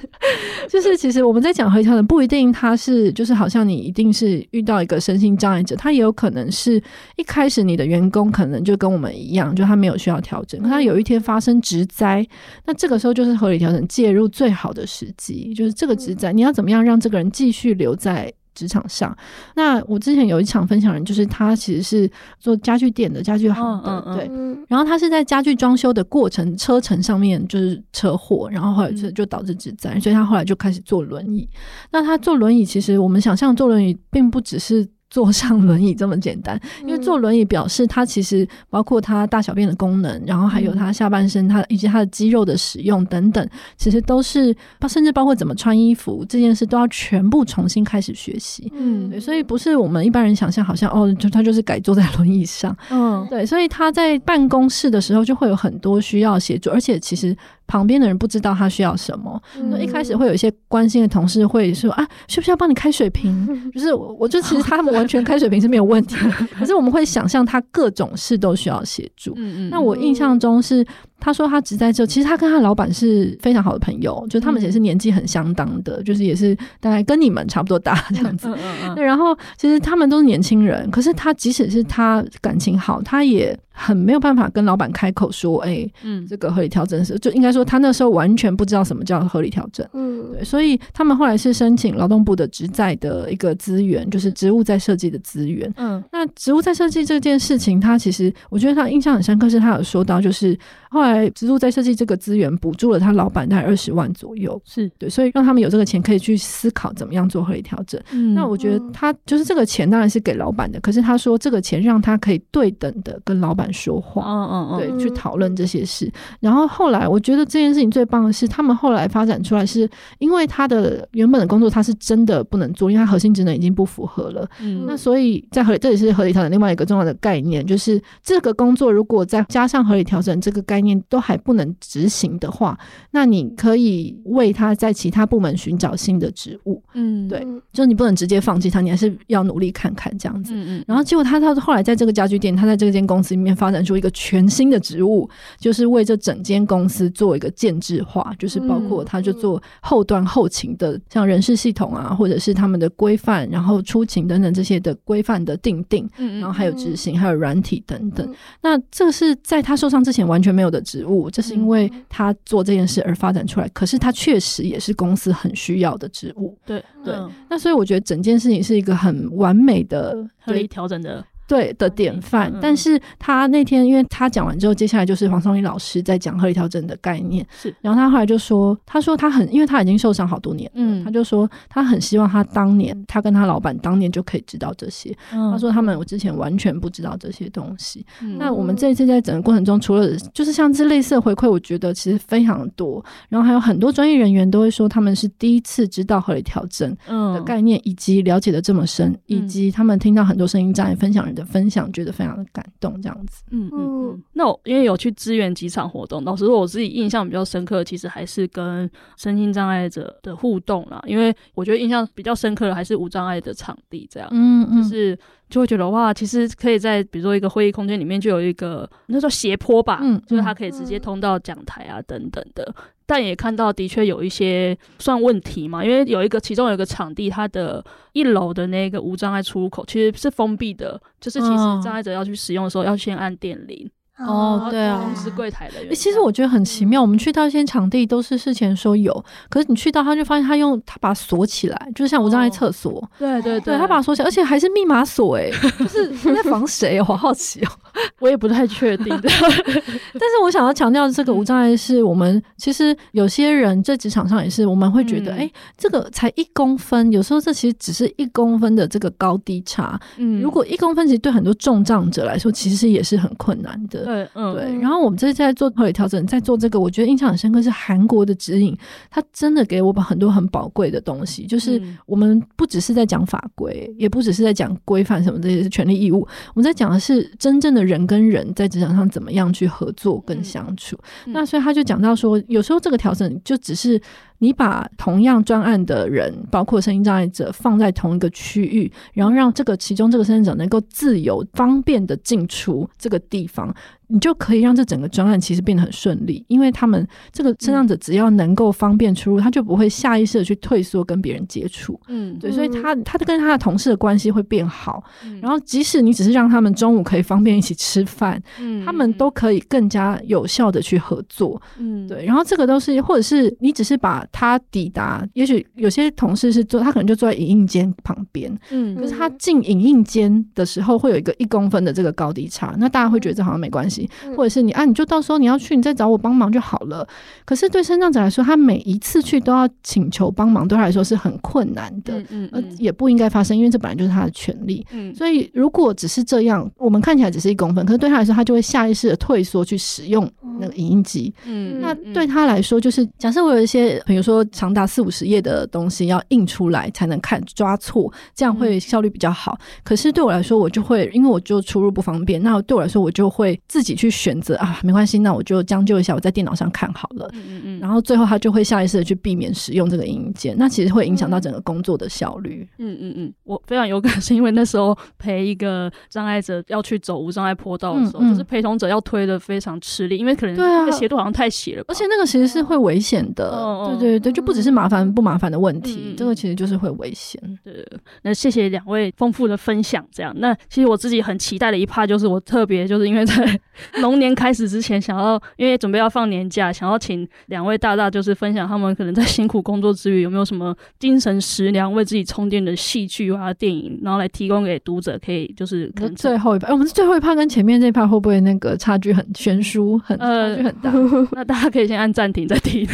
就是其实我们在讲合理调整，不一定他是就是好像你一定是遇到一个身心障碍者，他也有可能是一开始你的员工可能就跟我们一样，就他没有需要调整，可他有一天发生职灾，那这个时候就是合理调整介入最好的时机，就是这个职灾你要怎么样让这个人继续。留在职场上。那我之前有一场分享人，就是他其实是做家具店的，家具行的，对。然后他是在家具装修的过程车程上面就是车祸，然后后来就就导致致灾，所以他后来就开始坐轮椅。那他坐轮椅，其实我们想象坐轮椅并不只是坐上轮椅这么简单，因为坐轮椅表示他其实包括他大小便的功能，然后还有他下半身他以及他的肌肉的使用等等，其实都是甚至包括怎么穿衣服这件事都要全部重新开始学习。嗯，对，所以不是我们一般人想象，好像哦，就他就是改坐在轮椅上。嗯，对，所以他在办公室的时候就会有很多需要协助，而且其实。旁边的人不知道他需要什么，那、嗯、一开始会有一些关心的同事会说啊，需不需要帮你开水瓶？就是我，我就其实他们完全开水瓶是没有问题，可是我们会想象他各种事都需要协助。嗯嗯，那我印象中是。他说他只在这，其实他跟他老板是非常好的朋友，就他们也是年纪很相当的，就是也是大概跟你们差不多大这样子。对，然后其实他们都是年轻人，可是他即使是他感情好，他也很没有办法跟老板开口说，哎、欸，嗯，这个合理调整是，就应该说他那时候完全不知道什么叫合理调整。嗯，对，所以他们后来是申请劳动部的职在的一个资源，就是职务在设计的资源。嗯，那职务在设计这件事情，他其实我觉得他印象很深刻，是他有说到，就是后来。在植入在设计这个资源补助了他老板大概二十万左右，是对，所以让他们有这个钱可以去思考怎么样做合理调整。嗯，那我觉得他就是这个钱当然是给老板的，可是他说这个钱让他可以对等的跟老板说话，嗯嗯嗯，对，去讨论这些事。然后后来我觉得这件事情最棒的是，他们后来发展出来是因为他的原本的工作他是真的不能做，因为他核心职能已经不符合了。嗯，那所以在合理这也是合理调整另外一个重要的概念，就是这个工作如果再加上合理调整这个概念。都还不能执行的话，那你可以为他在其他部门寻找新的职务。嗯，对，就是你不能直接放弃他，你还是要努力看看这样子。嗯嗯。然后结果他到后来在这个家具店，他在这间公司里面发展出一个全新的职务，就是为这整间公司做一个建制化，就是包括他就做后端后勤的，像人事系统啊，或者是他们的规范，然后出勤等等这些的规范的定定，然后还有执行，还有软体等等。那这个是在他受伤之前完全没有的。职务，这是因为他做这件事而发展出来，可是他确实也是公司很需要的职务。对对，那所以我觉得整件事情是一个很完美的合理调整的。对的典范，但是他那天，因为他讲完之后，接下来就是黄松林老师在讲合理调整的概念，是，然后他后来就说，他说他很，因为他已经受伤好多年，嗯，他就说他很希望他当年，他跟他老板当年就可以知道这些，嗯、他说他们我之前完全不知道这些东西，嗯、那我们这一次在整个过程中，除了就是像这类似的回馈，我觉得其实非常多，然后还有很多专业人员都会说他们是第一次知道合理调整的概念，以及了解的这么深，嗯、以及他们听到很多声音障碍分享人的分享，觉得非常的感动，这样子。嗯嗯嗯。那我因为有去支援几场活动，老实说，我自己印象比较深刻，其实还是跟身心障碍者的互动啦。因为我觉得印象比较深刻的还是无障碍的场地，这样。嗯嗯。就是就会觉得哇，其实可以在比如说一个会议空间里面就有一个那叫斜坡吧，嗯，就是它可以直接通到讲台啊等等的。但也看到，的确有一些算问题嘛，因为有一个，其中有一个场地，它的一楼的那个无障碍出入口其实是封闭的，就是其实障碍者要去使用的时候，要先按电铃。哦，对啊，通知柜台的人。其实我觉得很奇妙，我们去到一些场地都是事前说有，可是你去到他就发现他用他把它锁起来，就是像无障碍厕所。对对对，他把它锁起来，而且还是密码锁，哎，就是在防谁？我好好奇哦，我也不太确定。但是我想要强调的这个无障碍是我们其实有些人在职场上也是，我们会觉得，哎，这个才一公分，有时候这其实只是一公分的这个高低差。嗯，如果一公分，其实对很多重障者来说，其实也是很困难的。对，嗯，对。然后我们这次在做合理调整，在做这个，我觉得印象很深刻是韩国的指引，它真的给我们很多很宝贵的东西。就是我们不只是在讲法规，也不只是在讲规范什么这些权利义务，我们在讲的是真正的人跟人在职场上怎么样去合作跟相处。那所以他就讲到说，有时候这个调整就只是。你把同样专案的人，包括声音障碍者，放在同一个区域，然后让这个其中这个身心者能够自由、方便的进出这个地方。你就可以让这整个专案其实变得很顺利，因为他们这个身障者只要能够方便出入，他就不会下意识的去退缩跟别人接触。嗯，对，所以他他跟他的同事的关系会变好。然后即使你只是让他们中午可以方便一起吃饭，嗯，他们都可以更加有效的去合作。嗯，对。然后这个都是，或者是你只是把他抵达，也许有些同事是坐，他可能就坐在影印间旁边，嗯，可是他进影印间的时候会有一个一公分的这个高低差，那大家会觉得这好像没关系。系，或者是你啊，你就到时候你要去，你再找我帮忙就好了。可是对身障者来说，他每一次去都要请求帮忙，对他来说是很困难的，嗯嗯，也不应该发生，因为这本来就是他的权利。嗯，所以如果只是这样，我们看起来只是一公分，可是对他来说，他就会下意识的退缩去使用那个影印机。嗯，那对他来说，就是假设我有一些，比如说长达四五十页的东西要印出来才能看抓错，这样会效率比较好。可是对我来说，我就会因为我就出入不方便，那对我来说，我就会自己去选择啊，没关系，那我就将就一下，我在电脑上看好了。嗯嗯，然后最后他就会下意识的去避免使用这个影印键，那其实会影响到整个工作的效率。嗯嗯嗯，我非常有感，是因为那时候陪一个障碍者要去走无障碍坡道的时候，嗯嗯、就是陪同者要推的非常吃力，因为可能那个斜度好像太斜了，而且那个其实是会危险的。哦、对对对，就不只是麻烦不麻烦的问题，嗯、这个其实就是会危险。对，那谢谢两位丰富的分享。这样，那其实我自己很期待的一 part 就是我特别就是因为在 龙年开始之前，想要因为准备要放年假，想要请两位大大就是分享他们可能在辛苦工作之余有没有什么精神食粮为自己充电的戏剧啊电影，然后来提供给读者，可以就是可能最后一哎，我们是最后一 part 跟前面这 part 会不会那个差距很悬殊，很差距很大？呃、那大家可以先按暂停再听。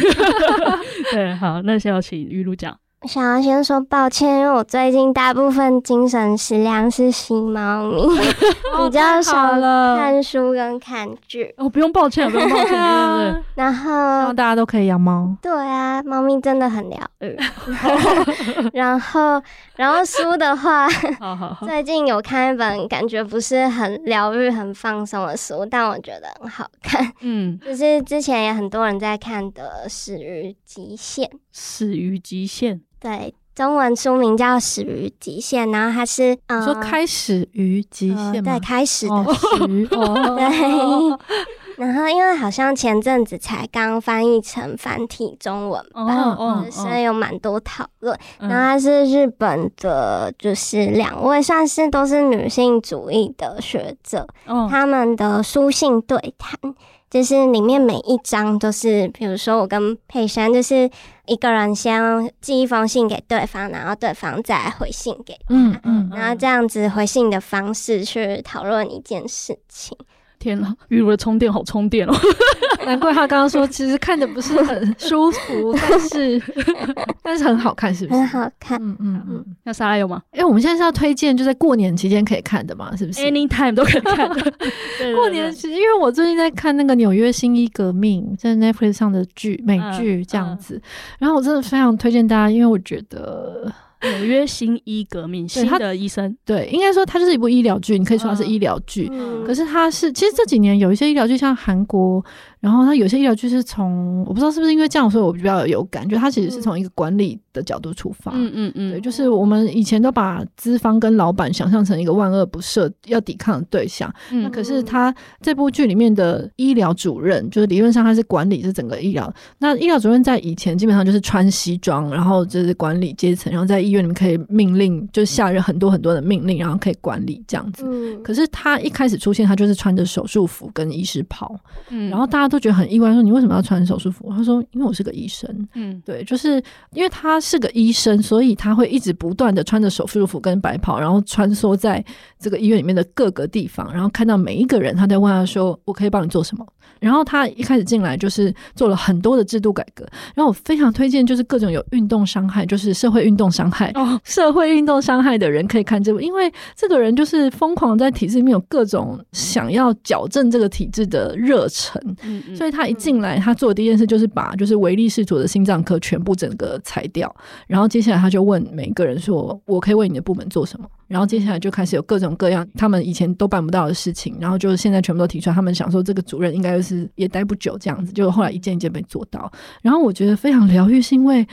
对，好，那先要请玉露讲。想要先说抱歉，因为我最近大部分精神食粮是吸猫咪，比较少看书跟看剧。哦，不用抱歉，不用抱歉，对对对。然后，希望大家都可以养猫。对啊，猫咪真的很疗愈。然后，然后书的话，最近有看一本感觉不是很疗愈、很放松的书，但我觉得很好看。嗯，就是之前也很多人在看的《始于极限》。始于极限。对，中文书名叫《始于极限》，然后它是嗯，说开始于极限吗？对，开始的始。对。然后因为好像前阵子才刚翻译成繁体中文版，所以有蛮多讨论。然后它是日本的，就是两位算是都是女性主义的学者，他们的书信对谈。就是里面每一章都是，比如说我跟佩珊，就是一个人先寄一封信给对方，然后对方再回信给他，嗯嗯，然后这样子回信的方式去讨论一件事情。天呐，玉如的充电好充电哦！难怪他刚刚说，其实看着不是很舒服，但是 但是很好看，是不是？很好看。嗯嗯嗯。那莎拉有吗？哎、欸，我们现在是要推荐，就在过年期间可以看的嘛？是不是？Anytime 都可以看的。过年期间，因为我最近在看那个《纽约新一革命》在 Netflix 上的剧美剧这样子，嗯嗯、然后我真的非常推荐大家，因为我觉得。纽约新医革命，新的医生，对，应该说它就是一部医疗剧，你可以说它是医疗剧，嗯、可是它是其实这几年有一些医疗剧，像韩国。然后它有些医疗剧是从我不知道是不是因为这样，所以我比较有感觉。它其实是从一个管理的角度出发，嗯嗯嗯，对，就是我们以前都把资方跟老板想象成一个万恶不赦要抵抗的对象。嗯，那可是他这部剧里面的医疗主任，就是理论上他是管理这整个医疗。那医疗主任在以前基本上就是穿西装，然后就是管理阶层，然后在医院里面可以命令，就下任很多很多的命令，然后可以管理这样子。嗯，可是他一开始出现，他就是穿着手术服跟医师袍，嗯，然后大家。都觉得很意外，说你为什么要穿手术服？他说：“因为我是个医生。”嗯，对，就是因为他是个医生，所以他会一直不断的穿着手术服跟白袍，然后穿梭在这个医院里面的各个地方，然后看到每一个人，他在问他说：“我可以帮你做什么？”然后他一开始进来就是做了很多的制度改革。然后我非常推荐，就是各种有运动伤害，就是社会运动伤害、哦、社会运动伤害的人可以看这部，因为这个人就是疯狂在体制里面有各种想要矫正这个体制的热忱。嗯所以他一进来，他做的第一件事就是把就是唯利是图的心脏科全部整个裁掉，然后接下来他就问每一个人说：“我可以为你的部门做什么？”然后接下来就开始有各种各样他们以前都办不到的事情，然后就是现在全部都提出来。他们想说这个主任应该就是也待不久这样子，就后来一件一件被做到。然后我觉得非常疗愈，是因为。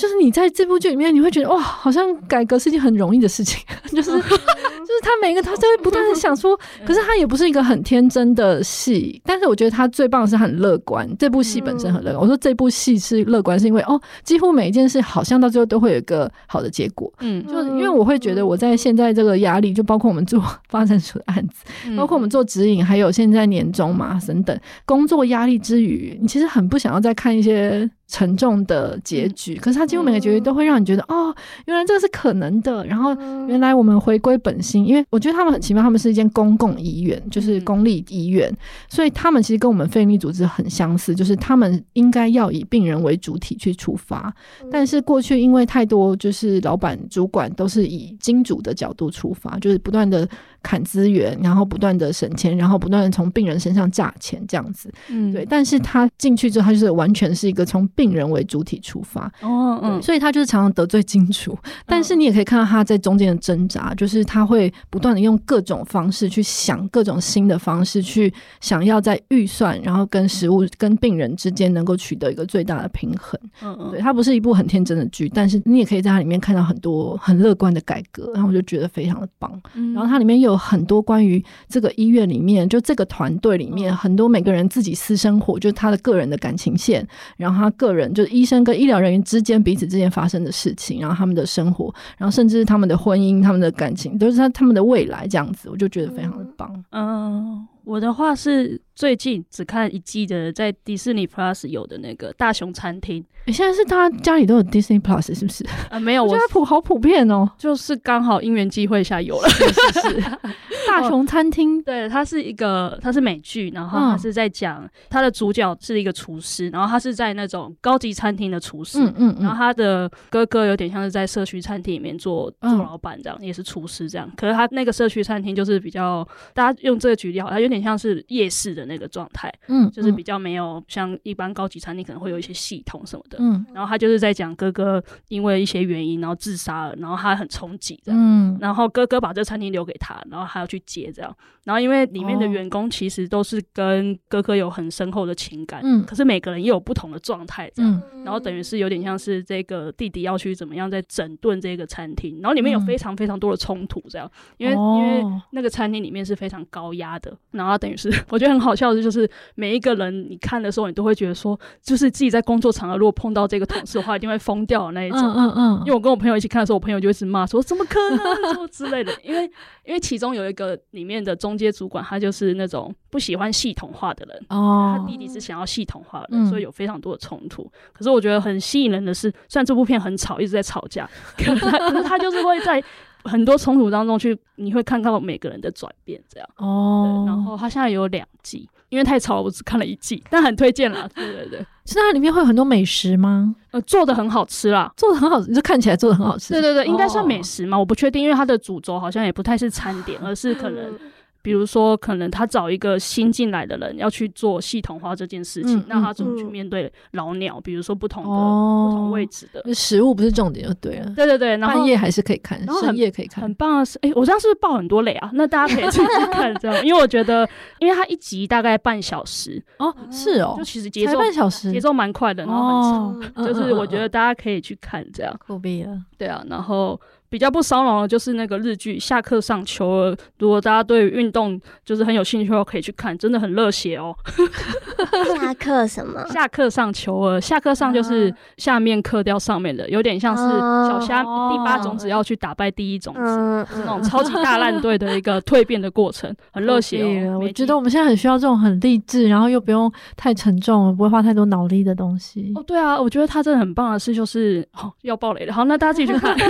就是你在这部剧里面，你会觉得哇，好像改革是一件很容易的事情。就是就是他每一个他都会不断的想说，可是他也不是一个很天真的戏。但是我觉得他最棒的是很乐观，这部戏本身很乐观。我说这部戏是乐观，是因为哦，几乎每一件事好像到最后都会有一个好的结果。嗯，就因为我会觉得我在现在这个压力，就包括我们做发展署的案子，包括我们做指引，还有现在年终嘛等等工作压力之余，你其实很不想要再看一些。沉重的结局，可是他几乎每个结局都会让你觉得，哦，原来这个是可能的。然后原来我们回归本心，因为我觉得他们很奇妙，他们是一间公共医院，就是公立医院，所以他们其实跟我们非营利组织很相似，就是他们应该要以病人为主体去出发。但是过去因为太多就是老板主管都是以金主的角度出发，就是不断的砍资源，然后不断的省钱，然后不断的从病人身上榨钱这样子。嗯，对。但是他进去之后，他就是完全是一个从病人为主体出发，哦，嗯，所以他就是常常得罪金主，但是你也可以看到他在中间的挣扎，就是他会不断的用各种方式去想各种新的方式，去想要在预算，然后跟食物跟病人之间能够取得一个最大的平衡。嗯嗯，对，它不是一部很天真的剧，但是你也可以在它里面看到很多很乐观的改革，然后我就觉得非常的棒。然后它里面又有很多关于这个医院里面，就这个团队里面很多每个人自己私生活，就是他的个人的感情线，然后他个人就是医生跟医疗人员之间彼此之间发生的事情，然后他们的生活，然后甚至他们的婚姻、他们的感情，都是他他们的未来这样子，我就觉得非常的棒。嗯，我的话是最近只看一季的，在迪士尼 Plus 有的那个大熊餐厅。你现在是大家家里都有 Disney Plus 是不是？啊，没有，我觉得普好普遍哦，就是刚好因缘际会下有了。是是是，大熊餐厅，对，它是一个，它是美剧，然后它是在讲它的主角是一个厨师，然后他是在那种高级餐厅的厨师，嗯嗯，然后他的哥哥有点像是在社区餐厅里面做做老板这样，也是厨师这样。可是他那个社区餐厅就是比较，大家用这个举例好，它有点像是夜市的那个状态，嗯，就是比较没有像一般高级餐厅可能会有一些系统什么的。嗯，然后他就是在讲哥哥因为一些原因，然后自杀了，然后他很冲击这样，嗯，然后哥哥把这餐厅留给他，然后他要去接这样，然后因为里面的员工其实都是跟哥哥有很深厚的情感，嗯，可是每个人又有不同的状态这样，然后等于是有点像是这个弟弟要去怎么样在整顿这个餐厅，然后里面有非常非常多的冲突这样，因为因为那个餐厅里面是非常高压的，然后等于是 我觉得很好笑的就是每一个人你看的时候你都会觉得说，就是自己在工作场合如果碰到这个同事的话，一定会疯掉的那一种。嗯嗯嗯。因为我跟我朋友一起看的时候，我朋友就一直骂说：“怎么可能？”什么之类的。因为因为其中有一个里面的中阶主管，他就是那种不喜欢系统化的人。哦。他弟弟是想要系统化的人，所以有非常多的冲突。可是我觉得很吸引人的是，虽然这部片很吵，一直在吵架，可是他可是他就是会在很多冲突当中去，你会看到每个人的转变，这样。哦。然后他现在有两季。因为太吵了，我只看了一季，但很推荐啦。对对对，是它里面会有很多美食吗？呃，做的很好吃啦，做的很好吃，就看起来做的很好吃。对对对，应该算美食嘛？哦、我不确定，因为它的主轴好像也不太是餐点，而是可能。比如说，可能他找一个新进来的人要去做系统化这件事情，那、嗯、他怎么去面对老鸟？嗯、比如说不同的、哦、不同位置的食物不是重点就对了。对对对，然后半夜还是可以看，深夜可以看。很棒的是，哎、欸，我这样是不是爆很多雷啊？那大家可以去看这样，因为我觉得，因为它一集大概半小时哦，是哦，就其实节奏半小时，节奏蛮快的，然后很长，哦、就是我觉得大家可以去看这样。酷毙了，对啊，然后。比较不烧脑的就是那个日剧《下课上球儿》，如果大家对运动就是很有兴趣的话，可以去看，真的很热血哦。下课什么？下课上球儿，下课上就是下面课掉上面的，有点像是小虾第八种子要去打败第一种子，哦、是那种超级大烂队的一个 蜕变的过程，很热血哦。我觉得我们现在很需要这种很励志，然后又不用太沉重，不会花太多脑力的东西。哦，对啊，我觉得他真的很棒的事就是，哦，要爆雷了，好，那大家自己去看。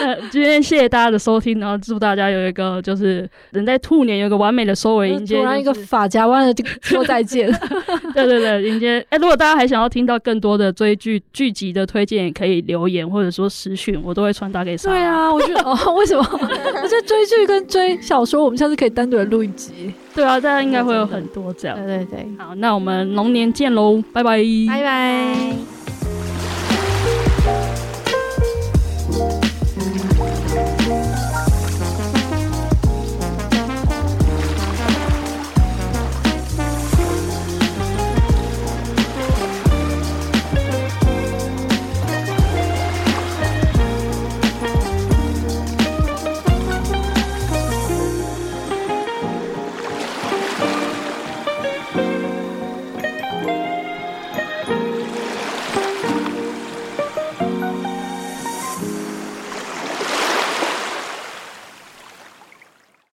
那 今天谢谢大家的收听，然后祝大家有一个就是人在兔年有一个完美的收尾，迎接突然一个法夹弯的说再见。对对对，迎接。哎、欸，如果大家还想要听到更多的追剧剧集的推荐，也可以留言或者说私讯，我都会传达给。对啊，我觉得哦，为什么？我觉得追剧跟追小说，我们下次可以单独的录一集。对啊，大家应该会有很多这样。对对对，好，那我们龙年见喽，拜拜，拜拜。